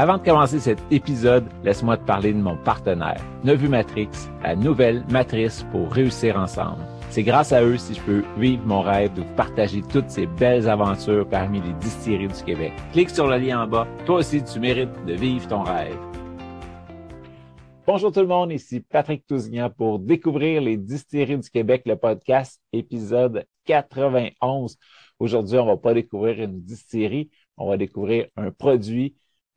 Avant de commencer cet épisode, laisse-moi te parler de mon partenaire, Nevu Matrix, la nouvelle matrice pour réussir ensemble. C'est grâce à eux si je peux vivre mon rêve de vous partager toutes ces belles aventures parmi les distilleries du Québec. Clique sur le lien en bas. Toi aussi, tu mérites de vivre ton rêve. Bonjour tout le monde, ici Patrick Tousignan pour découvrir les distilleries du Québec, le podcast épisode 91. Aujourd'hui, on va pas découvrir une distillerie, on va découvrir un produit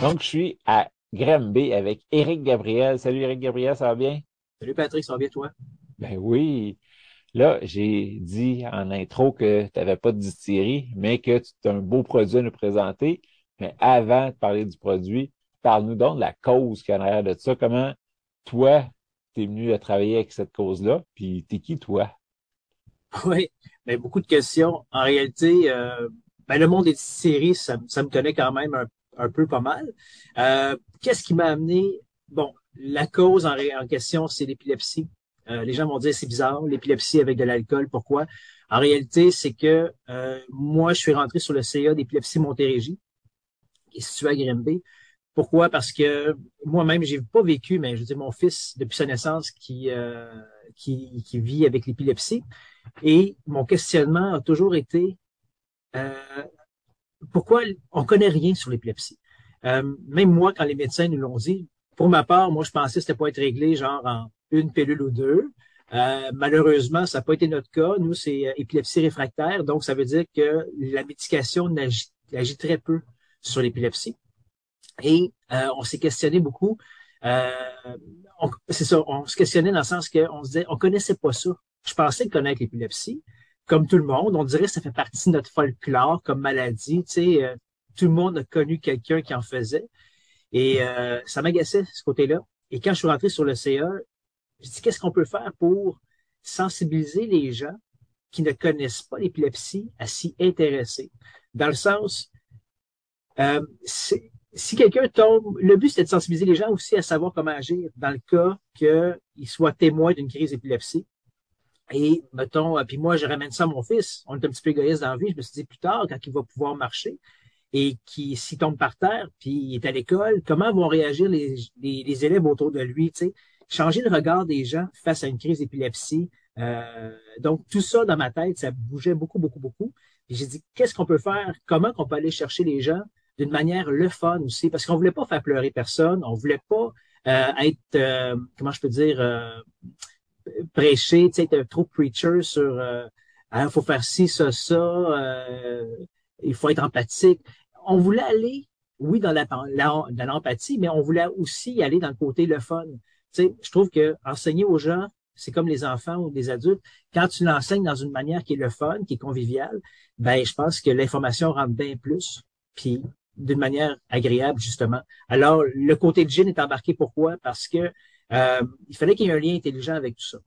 Donc, je suis à Granby avec Éric Gabriel. Salut Éric Gabriel, ça va bien? Salut Patrick, ça va bien toi? Ben oui. Là, j'ai dit en intro que tu n'avais pas de distillerie, mais que tu as un beau produit à nous présenter. Mais avant de parler du produit, parle-nous donc de la cause qui en arrière de ça. Comment toi, tu es venu à travailler avec cette cause-là? Puis t'es qui toi? Oui, mais ben, beaucoup de questions. En réalité, euh, ben, le monde des distilleries, ça, ça me tenait quand même un un peu pas mal. Euh, qu'est-ce qui m'a amené? Bon, la cause en, question, c'est l'épilepsie. Euh, les gens vont dire c'est bizarre, l'épilepsie avec de l'alcool. Pourquoi? En réalité, c'est que euh, moi, je suis rentré sur le CA d'épilepsie Montérégie, qui est situé à Grimby. Pourquoi? Parce que moi-même, j'ai pas vécu, mais je veux dire, mon fils, depuis sa naissance, qui, qui, qui vit avec l'épilepsie. Et mon questionnement a toujours été euh, pourquoi on connaît rien sur l'épilepsie? Euh, même moi, quand les médecins nous l'ont dit, pour ma part, moi, je pensais que c'était pas être réglé genre en une pilule ou deux. Euh, malheureusement, ça n'a pas été notre cas. Nous, c'est euh, épilepsie réfractaire, donc ça veut dire que la médication agit, très peu sur l'épilepsie. Et on s'est questionné beaucoup. c'est ça, on se questionnait dans le sens qu'on se disait, on connaissait pas ça. Je pensais connaître l'épilepsie, comme tout le monde, on dirait que ça fait partie de notre folklore comme maladie. Tu sais, euh, tout le monde a connu quelqu'un qui en faisait. Et euh, ça m'agaçait, ce côté-là. Et quand je suis rentré sur le CA, je dit, qu'est-ce qu'on peut faire pour sensibiliser les gens qui ne connaissent pas l'épilepsie à s'y intéresser? Dans le sens, euh, si quelqu'un tombe, le but c'était de sensibiliser les gens aussi à savoir comment agir dans le cas qu'ils soient témoins d'une crise d'épilepsie. Et, mettons, euh, puis moi, je ramène ça à mon fils. On est un petit peu égoïste dans la vie. Je me suis dit, plus tard, quand il va pouvoir marcher et qu'il s'y tombe par terre, puis il est à l'école, comment vont réagir les, les, élèves autour de lui, tu sais? Changer le regard des gens face à une crise d'épilepsie. Euh, donc, tout ça dans ma tête, ça bougeait beaucoup, beaucoup, beaucoup. Et j'ai dit, qu'est-ce qu'on peut faire? Comment qu'on peut aller chercher les gens d'une manière le fun aussi? Parce qu'on voulait pas faire pleurer personne. On voulait pas euh, être, comment je peux dire, prêcher, tu sais, être trop preacher sur euh, il faut faire ci, ça, ça, euh, il faut être empathique. On voulait aller, oui, dans l'empathie, mais on voulait aussi aller dans le côté le fun. Tu sais, je trouve que enseigner aux gens, c'est comme les enfants ou des adultes. Quand tu l'enseignes dans une manière qui est le fun, qui est conviviale, ben je pense que l'information rentre bien plus, puis d'une manière agréable justement. Alors le côté de gin est embarqué. Pourquoi? Parce que euh, il fallait qu'il y ait un lien intelligent avec tout ça.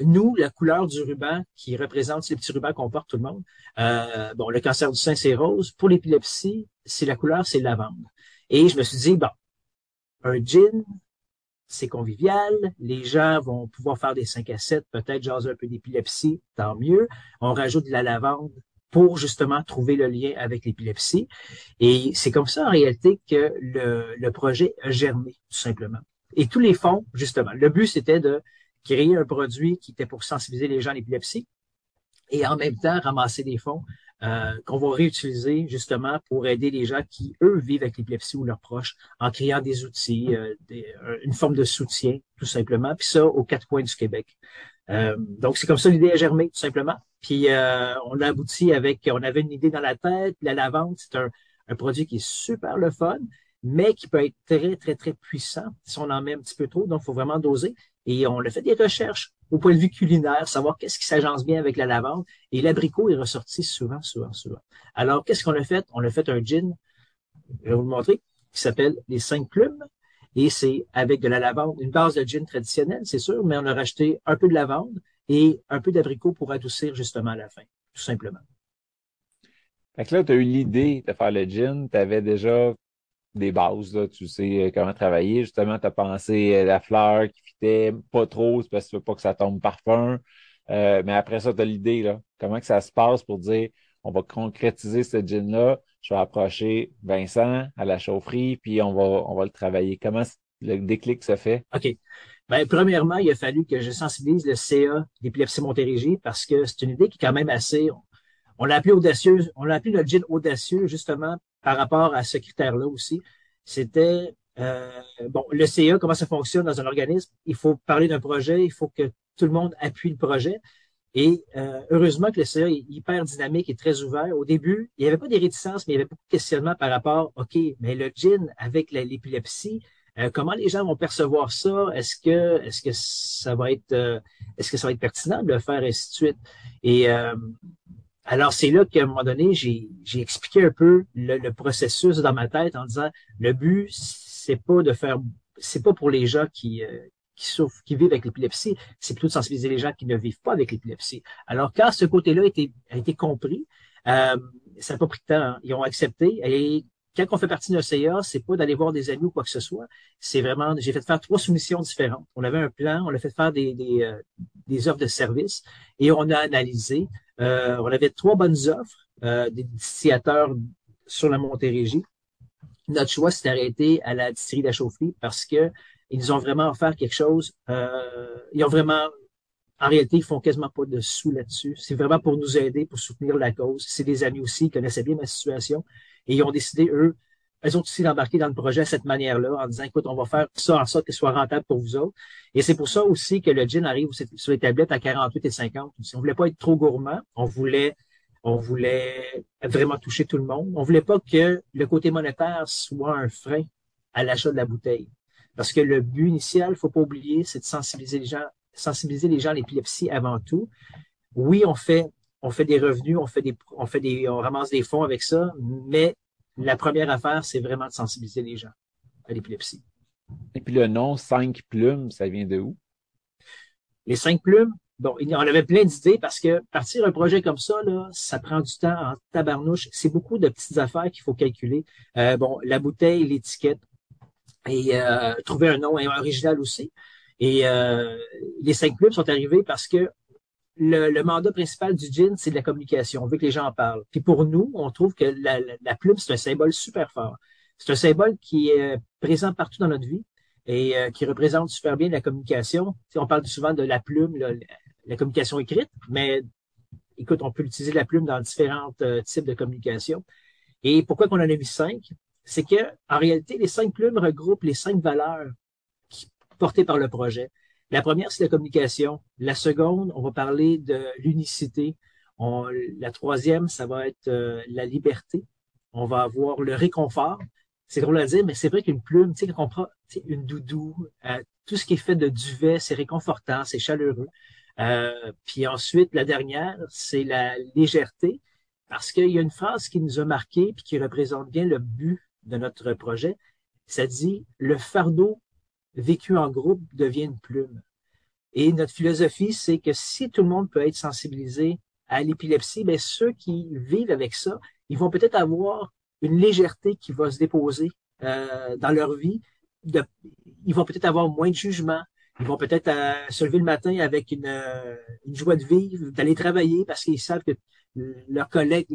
Nous, la couleur du ruban qui représente ces petits rubans qu'on porte tout le monde, euh, bon, le cancer du sein, c'est rose. Pour l'épilepsie, c'est la couleur, c'est lavande. Et je me suis dit, bon, un gin, c'est convivial, les gens vont pouvoir faire des 5 à 7, peut-être jaser un peu d'épilepsie, tant mieux. On rajoute de la lavande pour justement trouver le lien avec l'épilepsie. Et c'est comme ça, en réalité, que le, le projet a germé, tout simplement et tous les fonds, justement. Le but, c'était de créer un produit qui était pour sensibiliser les gens à l'épilepsie et en même temps ramasser des fonds euh, qu'on va réutiliser justement pour aider les gens qui, eux, vivent avec l'épilepsie ou leurs proches en créant des outils, euh, une forme de soutien, tout simplement, puis ça aux quatre coins du Québec. Euh, donc, c'est comme ça l'idée a germé, tout simplement. Puis, on a abouti avec, on avait une idée dans la tête, la lavande, c'est un, un produit qui est super le fun, mais qui peut être très, très, très puissant si on en met un petit peu trop. Donc, il faut vraiment doser. Et on a fait des recherches au point de vue culinaire, savoir qu'est-ce qui s'agence bien avec la lavande. Et l'abricot est ressorti souvent, souvent, souvent. Alors, qu'est-ce qu'on a fait? On a fait un gin, je vais vous le montrer, qui s'appelle les cinq plumes. Et c'est avec de la lavande, une base de gin traditionnelle, c'est sûr, mais on a rajouté un peu de lavande et un peu d'abricot pour adoucir justement à la fin, tout simplement. Fait que là, tu as eu l'idée de faire le gin, tu avais déjà des bases, là, tu sais euh, comment travailler. Justement, tu as pensé à la fleur qui fitait pas trop, parce que tu veux pas que ça tombe parfum. Euh, mais après ça, tu as l'idée, là. Comment que ça se passe pour dire on va concrétiser ce gin-là, je vais approcher Vincent à la chaufferie, puis on va, on va le travailler. Comment le déclic se fait? OK. Ben, premièrement, il a fallu que je sensibilise le CA d'épilepsie Montérégie parce que c'est une idée qui est quand même assez, on l'a appelé audacieux, on l'a appelé le gin audacieux justement par rapport à ce critère-là aussi, c'était euh, bon, le CA, comment ça fonctionne dans un organisme? Il faut parler d'un projet, il faut que tout le monde appuie le projet. Et euh, heureusement que le CA est hyper dynamique et très ouvert. Au début, il n'y avait pas des réticences, mais il y avait beaucoup de questionnements par rapport, OK, mais le gin avec l'épilepsie, euh, comment les gens vont percevoir ça? Est-ce que est-ce que ça va être est-ce que ça va être pertinent de le faire, ainsi de suite? Et alors, c'est là qu'à un moment donné, j'ai expliqué un peu le, processus dans ma tête en disant le but, c'est pas de faire, c'est pas pour les gens qui, euh, qui souffrent, qui vivent avec l'épilepsie, c'est plutôt de sensibiliser les gens qui ne vivent pas avec l'épilepsie. Alors, quand ce côté-là a été, a été compris, euh, ça n'a pas pris de temps, hein. ils ont accepté. Et quand on fait partie d'un CA, c'est pas d'aller voir des amis ou quoi que ce soit. C'est vraiment, j'ai fait faire trois soumissions différentes. On avait un plan, on a fait faire des, des, euh, des offres de services et on a analysé euh, on avait trois bonnes offres euh, des distillateurs sur la Montérégie. Notre choix s'est arrêté à la distillerie de la chaufferie parce que ils ont vraiment offert quelque chose. Euh, ils ont vraiment, en réalité, ils font quasiment pas de sous là-dessus. C'est vraiment pour nous aider, pour soutenir la cause. C'est des amis aussi, qui connaissaient bien ma situation et ils ont décidé eux elles ont aussi d'embarquer dans le projet de cette manière-là, en disant, écoute, on va faire ça en sorte que ce soit rentable pour vous autres. Et c'est pour ça aussi que le gin arrive sur les tablettes à 48 et 50. Si on voulait pas être trop gourmand, on voulait, on voulait vraiment toucher tout le monde. On voulait pas que le côté monétaire soit un frein à l'achat de la bouteille. Parce que le but initial, faut pas oublier, c'est de sensibiliser les gens, sensibiliser les gens à l'épilepsie avant tout. Oui, on fait, on fait des revenus, on fait des, on fait des, on ramasse des fonds avec ça, mais la première affaire, c'est vraiment de sensibiliser les gens à l'épilepsie. Et puis le nom cinq plumes, ça vient de où? Les cinq plumes, bon, on avait plein d'idées parce que partir un projet comme ça, là, ça prend du temps en tabarnouche. C'est beaucoup de petites affaires qu'il faut calculer. Euh, bon, la bouteille, l'étiquette, et euh, trouver un nom original aussi. Et euh, les cinq plumes sont arrivés parce que le, mandat principal du gin, c'est de la communication. On veut que les gens en parlent. Puis pour nous, on trouve que la, plume, c'est un symbole super fort. C'est un symbole qui est présent partout dans notre vie et euh, qui représente super bien la communication. on parle souvent de la plume, la communication écrite, mais écoute, on peut utiliser la plume dans différents euh, types de communication. Et pourquoi qu'on en a mis cinq? C'est que, en réalité, les cinq plumes regroupent les cinq valeurs portées par le projet. La première, c'est la communication. La seconde, on va parler de l'unicité. la troisième, ça va être euh, la liberté. On va avoir le réconfort. C'est drôle à dire, mais c'est vrai qu'une plume, tu sais, quand on prend une doudou, euh, tout ce qui est fait de duvet, c'est réconfortant, c'est chaleureux. Euh, puis ensuite, la dernière, c'est la légèreté, parce qu'il y a une phrase qui nous a marqué puis qui représente bien le but de notre projet. Ça dit, le fardeau vécu en groupe devient une plume. Et notre philosophie, c'est que si tout le monde peut être sensibilisé à l'épilepsie, mais ben, ceux qui vivent avec ça, ils vont peut-être avoir une légèreté qui va se déposer euh, dans leur vie. ils vont peut-être avoir moins de jugement. Ils vont peut-être euh, se lever le matin avec une, euh, une joie de vivre, d'aller travailler parce qu'ils savent que leurs collègues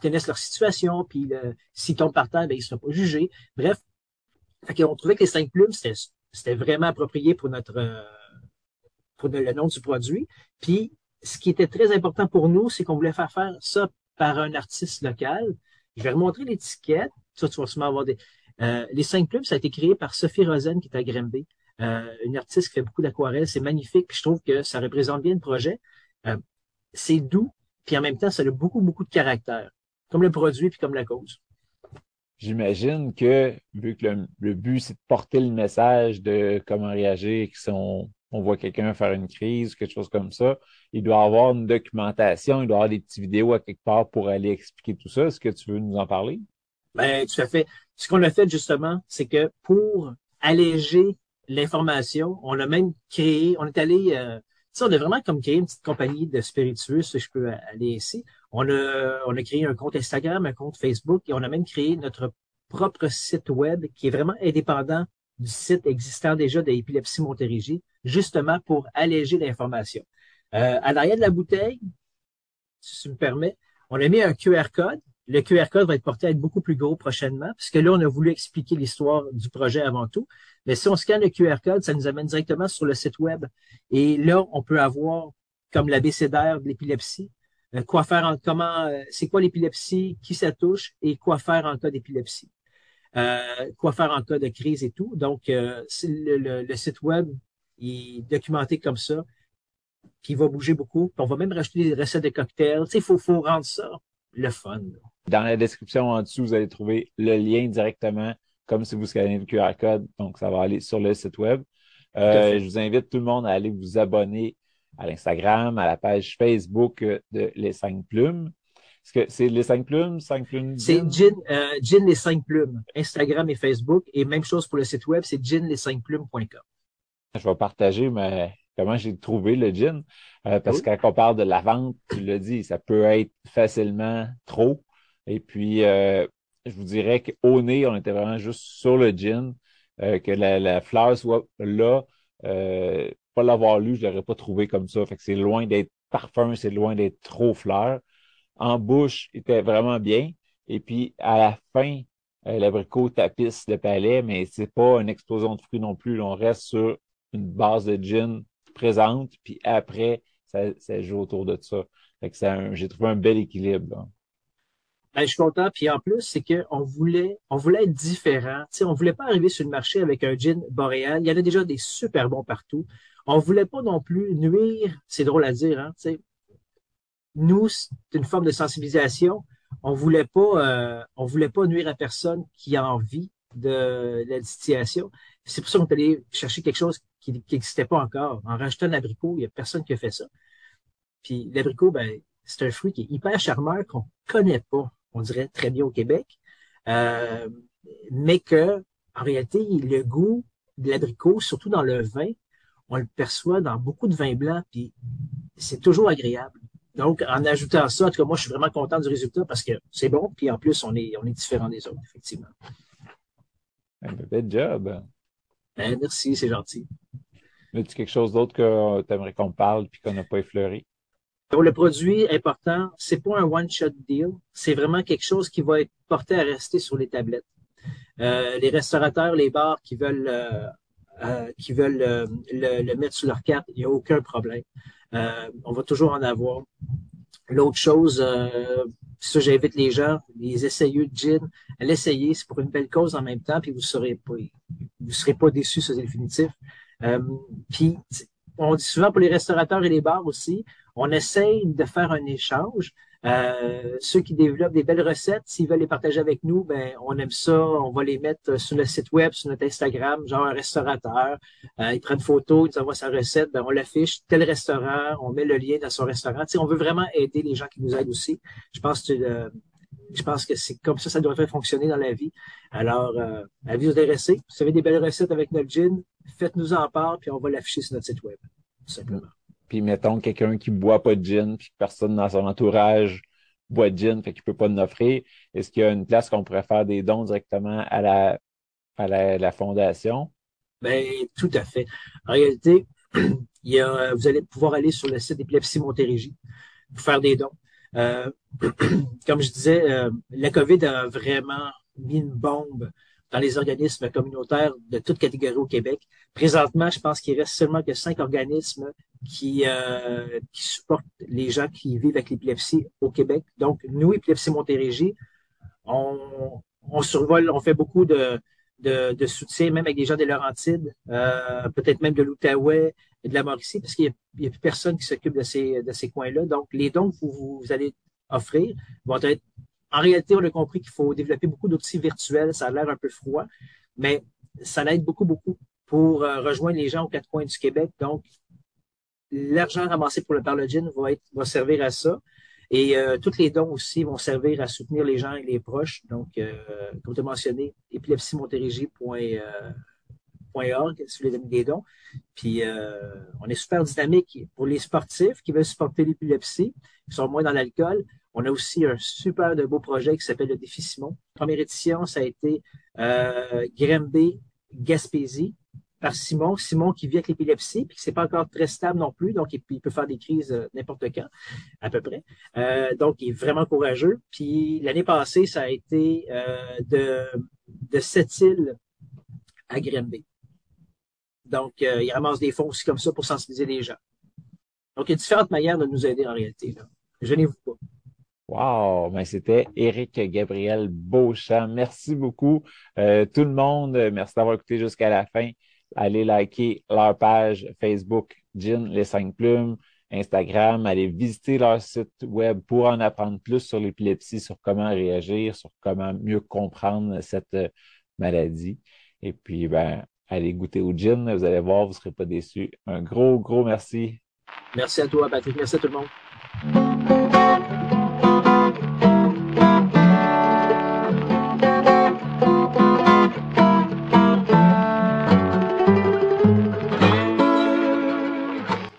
connaissent leur situation, puis s'ils tombent par terre, ben, ils ne seront pas jugés. Bref, on trouvait que les cinq plumes, c'était c'était vraiment approprié pour notre euh, pour le nom du produit. Puis, ce qui était très important pour nous, c'est qu'on voulait faire faire ça par un artiste local. Je vais remontrer l'étiquette. Ça, tu vas sûrement avoir des. Euh, les cinq plumes, ça a été créé par Sophie Rosen, qui est à Grimby. Euh, une artiste qui fait beaucoup d'aquarelles. C'est magnifique. Puis je trouve que ça représente bien le projet. C'est doux, puis en même temps, ça a beaucoup, beaucoup de caractère. Comme le produit, puis comme la cause. J'imagine que, vu que le, but, c'est de porter le message de comment réagir, si on, on voit quelqu'un faire une crise, quelque chose comme ça, il doit avoir une documentation, il doit avoir des petites vidéos à quelque part pour aller expliquer tout ça. Est-ce que tu veux nous en parler? Ben, tout à fait. Ce qu'on a fait justement, c'est que pour alléger l'information, on a même créé, on est allé, euh, on a vraiment comme créé une petite compagnie de spiritueux, si je peux aller ici. On a, on créé un compte Instagram, un compte Facebook et on a même créé notre propre site web qui est vraiment indépendant du site existant déjà de l'épilepsie Montérégie, justement pour alléger l'information. Euh, à l'arrière de la bouteille, si tu me permets, on a mis un QR code. Le QR code va être porté à être beaucoup plus gros prochainement, puisque là, on a voulu expliquer l'histoire du projet avant tout. Mais si on scanne le QR code, ça nous amène directement sur le site web. Et là, on peut avoir comme l'abécédaire de l'épilepsie, quoi faire en comment, euh, c'est quoi l'épilepsie, qui ça touche? Et quoi faire en cas d'épilepsie? Euh, quoi faire en cas de crise et tout? Donc, euh, le, le, site web est documenté comme ça qui va bouger beaucoup. on va même rajouter des recettes de cocktails. Tu sais, il faut, faut rendre ça le fun. Dans la description en dessous, vous allez trouver le lien directement, comme si vous scannez le QR code. Donc, ça va aller sur le site web. Euh, je vous invite tout le monde à aller vous abonner à l'Instagram, à la page Facebook de Les Cinq Plumes. Est-ce que c'est les cinq plumes, cinq plumes? C'est Gin, euh, Gin les cinq plumes, Instagram et Facebook. Et même chose pour le site web, c'est ginles5plumes.com. Je vais partager mais comment j'ai trouvé le gin. Euh, parce que quand on parle de la vente, tu l'as dit, ça peut être facilement trop. Et puis, euh, je vous dirais qu'au nez, on était vraiment juste sur le gin, euh, que la, fleur soit là. Pas l'avoir lu, je l'aurais pas trouvé comme ça. Fait que c'est loin d'être parfum, c'est loin d'être trop fleur. En bouche, il était vraiment bien. Et puis, à la fin, l'abricot tapisse le palais, mais c'est pas une explosion de fruits non plus. On reste sur une base de gin présente, puis après, ça, ça joue autour de ça. Fait que j'ai trouvé un bel équilibre. Ben, je suis content. Puis en plus, c'est qu'on voulait, on voulait être différent. sais, on voulait pas arriver sur le marché avec un gin boréal. Il y en a déjà des super bons partout. On voulait pas non plus nuire. C'est drôle à dire, hein. nous, c'est une forme de sensibilisation. On voulait pas, euh, on voulait pas nuire à personne qui a envie de la distillation. C'est pour ça qu'on est allé chercher quelque chose qui n'existait pas encore. En rajoutant l'abricot, il n'y a personne qui a fait ça. Puis l'abricot, ben, c'est un fruit qui est hyper charmeur, qu'on connaît pas, on dirait très bien au Québec, euh, mais que en réalité, le goût de l'abricot, surtout dans le vin, on le perçoit dans beaucoup de vins blancs, puis c'est toujours agréable. Donc, en ajoutant ça, en tout cas, moi, je suis vraiment content du résultat parce que c'est bon, puis en plus, on est, on est différent des autres, effectivement. Un bel job. Ben, merci, c'est gentil. As-tu quelque chose d'autre que tu aimerais qu'on parle puis qu'on n'a pas effleuré? Pour le produit important, c'est pas un one-shot deal. C'est vraiment quelque chose qui va être porté à rester sur les tablettes. Euh, les restaurateurs, les bars qui veulent euh, euh, qui veulent le, mettre sur leur carte, il n'y a aucun problème. on va toujours en avoir. L'autre chose, ça j'invite les gens, les essayeux de gin, à l'essayer. C'est pour une belle cause en même temps, puis vous serez pas, vous serez pas déçus, c'est définitif. Euh, puis on dit souvent pour les restaurateurs et les bars aussi, on essaye de faire un échange. Euh, ceux qui développent des belles recettes, s'ils veulent les partager avec nous, ben on aime ça. On va les mettre sur le site web, sur notre Instagram, genre un restaurateur. Euh, il prend une photo, il nous envoie sa recette, ben on l'affiche, tel restaurant, on met le lien dans son restaurant. Tu on veut vraiment aider les gens qui nous aident aussi. Je pense que euh, je pense que c'est comme ça ça devrait fonctionner dans la vie. Alors, euh, avis vous intéressés, vous avez des belles recettes avec notre gin, faites-nous en part, puis on va l'afficher sur notre site web, tout simplement puis mettons quelqu'un qui boit pas de gin, puis personne dans son entourage boit de gin, fait qu'il peut pas nous offrir, est-ce qu'il y a une place qu'on pourrait faire des dons directement à la, à la, fondation? Ben, tout à fait. En réalité, il y a, vous allez pouvoir aller sur le site d'Épilepsie Montérégie pour faire des dons. Euh, comme je disais, euh, la COVID a vraiment mis une bombe dans les organismes communautaires de toute catégorie au Québec. Présentement, je pense qu'il reste seulement que cinq organismes qui, euh, qui supportent les gens qui vivent avec l'épilepsie au Québec. Donc, nous, Épilepsie Montérégie, on, on survole, on fait beaucoup de, de, de, soutien, même avec des gens des Laurentides, euh, peut-être même de l'Outaouais et de la Mauricie, parce qu'il n'y a, plus personne qui s'occupe de ces, de ces coins-là. Donc, les dons que vous, vous allez offrir vont être en réalité, on a compris qu'il faut développer beaucoup d'outils virtuels. Ça a l'air un peu froid, mais ça l'aide beaucoup, beaucoup pour euh, rejoindre les gens aux quatre coins du Québec. Donc, l'argent ramassé pour le Parlogin va, va servir à ça. Et euh, tous les dons aussi vont servir à soutenir les gens et les proches. Donc, euh, comme tu as mentionné, épilepsiemontérégie.org si vous voulez donner des dons. Puis, on est super dynamique pour les sportifs qui veulent supporter l'épilepsie, qui sont moins dans l'alcool. On a aussi un super de beau projet qui s'appelle le Défi Simon. première édition, ça a été euh, Grimby, Gaspésie par Simon. Simon qui vit avec l'épilepsie, puis c'est pas encore très stable non plus, donc il, peut faire des crises euh, n'importe quand, à peu près. Euh, donc, il est vraiment courageux. Puis l'année passée, ça a été euh, de, de Sept-Îles à Grimby. Donc, il ramasse des fonds aussi comme ça pour sensibiliser les gens. Donc, il y a différentes manières de nous aider en réalité. Là. Gênez-vous pas. Wow, mais c'était Éric Gabriel Beauchamp. Merci beaucoup euh, tout le monde. Merci d'avoir écouté jusqu'à la fin. Allez liker leur page Facebook Gin Les Cinq Plumes, Instagram. Allez visiter leur site web pour en apprendre plus sur l'épilepsie, sur comment réagir, sur comment mieux comprendre cette euh, maladie. Et puis, ben, allez goûter au gin. Vous allez voir, vous ne serez pas déçus. Un gros, gros merci. Merci à toi, Patrick. Merci à tout le monde.